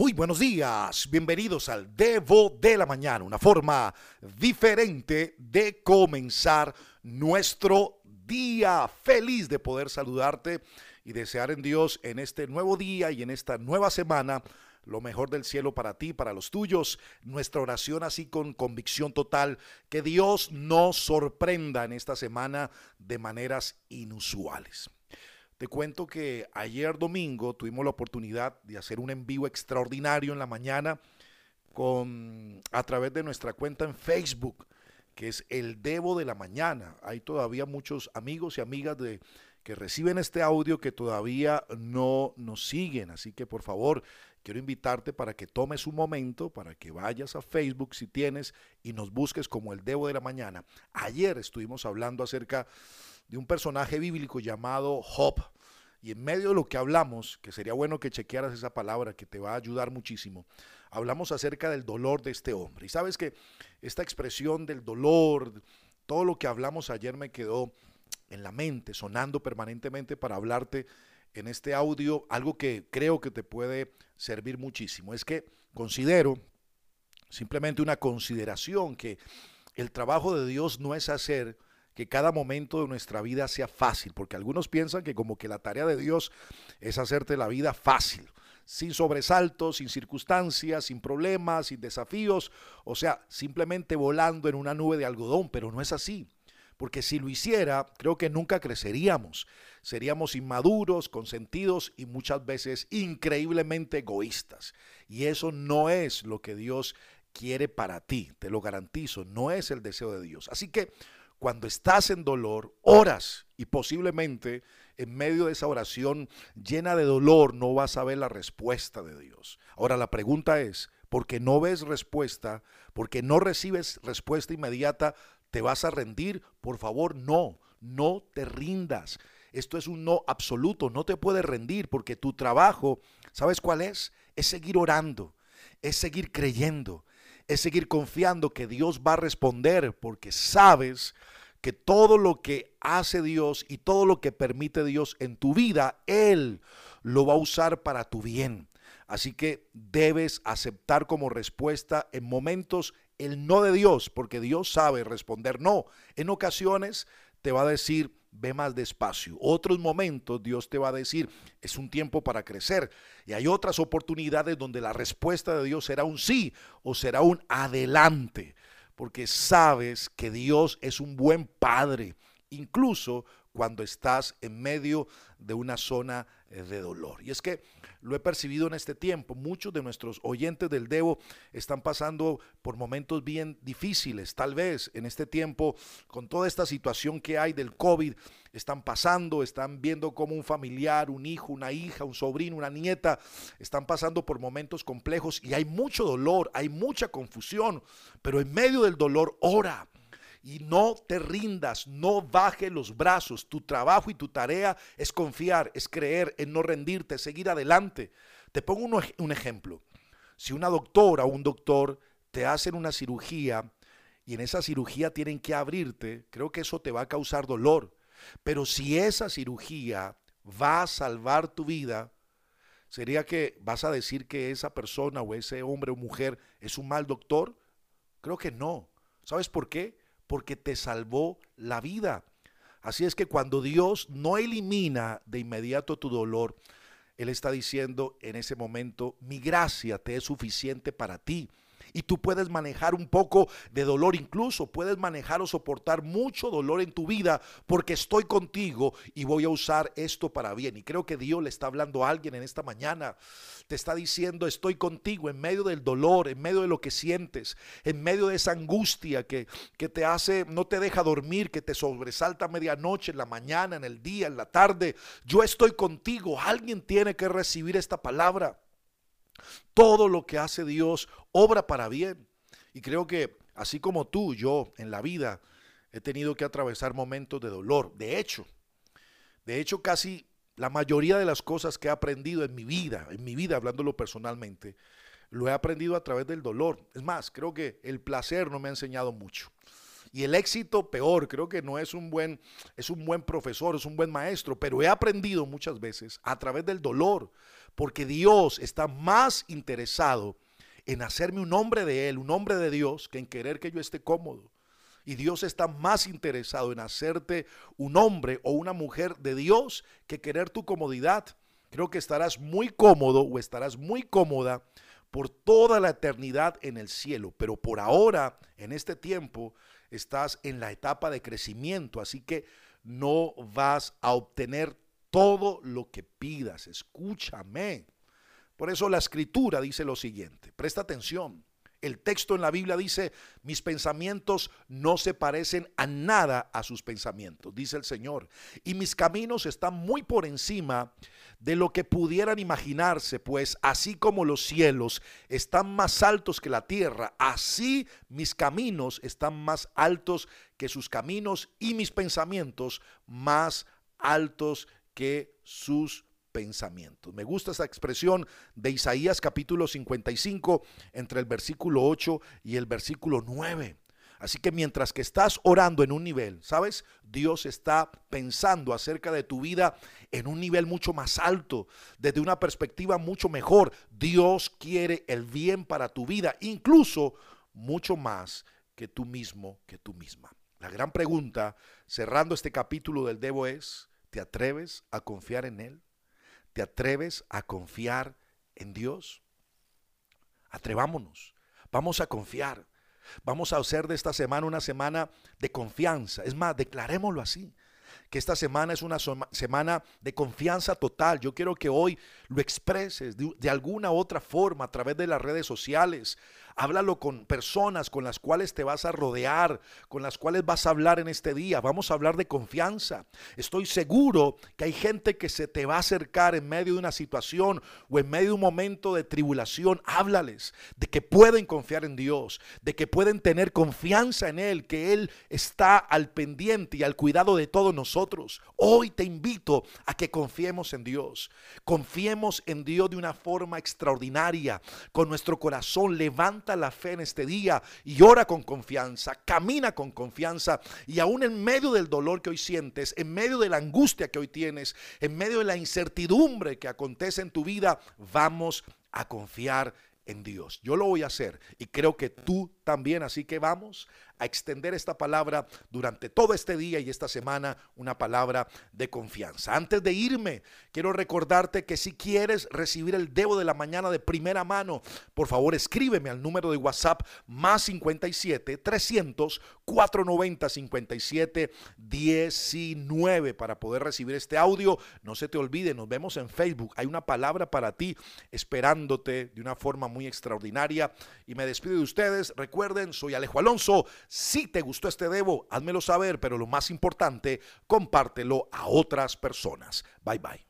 Muy buenos días, bienvenidos al Devo de la Mañana, una forma diferente de comenzar nuestro día. Feliz de poder saludarte y desear en Dios en este nuevo día y en esta nueva semana lo mejor del cielo para ti, para los tuyos. Nuestra oración así con convicción total, que Dios nos sorprenda en esta semana de maneras inusuales. Te cuento que ayer domingo tuvimos la oportunidad de hacer un envío extraordinario en la mañana con a través de nuestra cuenta en Facebook, que es el Debo de la Mañana. Hay todavía muchos amigos y amigas de que reciben este audio que todavía no nos siguen, así que por favor, quiero invitarte para que tomes un momento, para que vayas a Facebook si tienes y nos busques como el Debo de la Mañana. Ayer estuvimos hablando acerca de un personaje bíblico llamado Job. Y en medio de lo que hablamos, que sería bueno que chequearas esa palabra que te va a ayudar muchísimo, hablamos acerca del dolor de este hombre. Y sabes que esta expresión del dolor, todo lo que hablamos ayer me quedó en la mente, sonando permanentemente para hablarte en este audio, algo que creo que te puede servir muchísimo. Es que considero, simplemente una consideración, que el trabajo de Dios no es hacer que cada momento de nuestra vida sea fácil, porque algunos piensan que como que la tarea de Dios es hacerte la vida fácil, sin sobresaltos, sin circunstancias, sin problemas, sin desafíos, o sea, simplemente volando en una nube de algodón, pero no es así. Porque si lo hiciera, creo que nunca creceríamos. Seríamos inmaduros, consentidos y muchas veces increíblemente egoístas. Y eso no es lo que Dios quiere para ti, te lo garantizo, no es el deseo de Dios. Así que cuando estás en dolor, oras y posiblemente en medio de esa oración llena de dolor no vas a ver la respuesta de Dios. Ahora la pregunta es, porque no ves respuesta, porque no recibes respuesta inmediata, ¿te vas a rendir? Por favor, no, no te rindas. Esto es un no absoluto, no te puedes rendir porque tu trabajo, ¿sabes cuál es? Es seguir orando, es seguir creyendo, es seguir confiando que Dios va a responder porque sabes que todo lo que hace Dios y todo lo que permite Dios en tu vida, Él lo va a usar para tu bien. Así que debes aceptar como respuesta en momentos el no de Dios, porque Dios sabe responder no. En ocasiones te va a decir, ve más despacio. Otros momentos Dios te va a decir, es un tiempo para crecer. Y hay otras oportunidades donde la respuesta de Dios será un sí o será un adelante, porque sabes que Dios es un buen padre, incluso cuando estás en medio de una zona eh, de dolor. Y es que lo he percibido en este tiempo. Muchos de nuestros oyentes del Devo están pasando por momentos bien difíciles. Tal vez en este tiempo, con toda esta situación que hay del COVID, están pasando, están viendo como un familiar, un hijo, una hija, un sobrino, una nieta, están pasando por momentos complejos y hay mucho dolor, hay mucha confusión, pero en medio del dolor, ora y no te rindas, no baje los brazos. Tu trabajo y tu tarea es confiar, es creer, en no rendirte, seguir adelante. Te pongo un, ejemplo. Si una doctora o un doctor te hacen una cirugía y en esa cirugía tienen que abrirte, creo que eso te va a causar dolor. Pero si esa cirugía va a salvar tu vida, ¿sería que vas a decir que esa persona o ese hombre o mujer es un mal doctor? Creo que no. ¿Sabes por qué? Porque te salvó la vida. Así es que cuando Dios no elimina de inmediato tu dolor, Él está diciendo en ese momento, mi gracia te es suficiente para ti y tú puedes manejar un poco de dolor, incluso puedes manejar o soportar mucho dolor en tu vida porque estoy contigo y voy a usar esto para bien. Y creo que Dios le está hablando a alguien en esta mañana. Te está diciendo, estoy contigo en medio del dolor, en medio de lo que sientes, en medio de esa angustia que, que te hace, no te deja dormir, que te sobresalta a medianoche, en la mañana, en el día, en la tarde. Yo estoy contigo. Alguien tiene que recibir esta palabra. Todo lo que hace Dios obra para bien. Y creo que así como tú, yo en la vida he tenido que atravesar momentos de dolor. De hecho, de hecho casi la mayoría de las cosas que he aprendido en mi vida, en mi vida hablándolo personalmente, lo he aprendido a través del dolor. Es más, creo que el placer no me ha enseñado mucho. Y el éxito peor, creo que no es un buen es un buen profesor, es un buen maestro, pero he aprendido muchas veces a través del dolor, porque Dios está más interesado en hacerme un hombre de Él, un hombre de Dios, que en querer que yo esté cómodo. Y Dios está más interesado en hacerte un hombre o una mujer de Dios que querer tu comodidad. Creo que estarás muy cómodo o estarás muy cómoda por toda la eternidad en el cielo, pero por ahora, en este tiempo, estás en la etapa de crecimiento, así que no vas a obtener todo lo que pidas. Escúchame. Por eso la escritura dice lo siguiente, presta atención. El texto en la Biblia dice, mis pensamientos no se parecen a nada a sus pensamientos, dice el Señor. Y mis caminos están muy por encima de lo que pudieran imaginarse, pues así como los cielos están más altos que la tierra, así mis caminos están más altos que sus caminos y mis pensamientos más altos que sus pensamientos. Me gusta esa expresión de Isaías capítulo 55 entre el versículo 8 y el versículo 9. Así que mientras que estás orando en un nivel, ¿sabes? Dios está pensando acerca de tu vida en un nivel mucho más alto, desde una perspectiva mucho mejor. Dios quiere el bien para tu vida, incluso mucho más que tú mismo, que tú misma. La gran pregunta, cerrando este capítulo del Debo es, ¿te atreves a confiar en Él? ¿Te atreves a confiar en Dios? Atrevámonos. Vamos a confiar. Vamos a hacer de esta semana una semana de confianza. Es más, declarémoslo así que esta semana es una semana de confianza total. Yo quiero que hoy lo expreses de, de, alguna otra forma a través de las redes sociales, Háblalo con personas con las cuales te vas a rodear, con las cuales vas a hablar en este día. Vamos a hablar de confianza. Estoy seguro que hay gente que se te va a acercar en medio de una situación o en medio de un momento de tribulación. Háblales de que pueden confiar en Dios, de que pueden tener confianza en Él, que Él está al pendiente y al cuidado de todos nosotros. Hoy te invito a que confiemos en Dios. Confiemos en Dios de una forma extraordinaria. Con nuestro corazón levanta la fe en este día y ora con confianza, camina con confianza y aún en medio del dolor que hoy sientes, en medio de la angustia que hoy tienes, en medio de la incertidumbre que acontece en tu vida, vamos a confiar en Dios. Yo lo voy a hacer y creo que tú también, así que vamos a extender esta palabra durante todo este día y esta semana, una palabra de confianza. Antes de irme, quiero recordarte que si quieres recibir el Debo de la mañana de primera mano, por favor escríbeme al número de WhatsApp más 57 300 490 57 19 para poder recibir este audio. No se te olvide, nos vemos en Facebook. Hay una palabra para ti esperándote de una forma muy extraordinaria. Y me despido de ustedes. Recuerden, soy Alejo Alonso. Si te gustó este Debo, házmelo saber, pero lo más importante, compártelo a otras personas. Bye bye.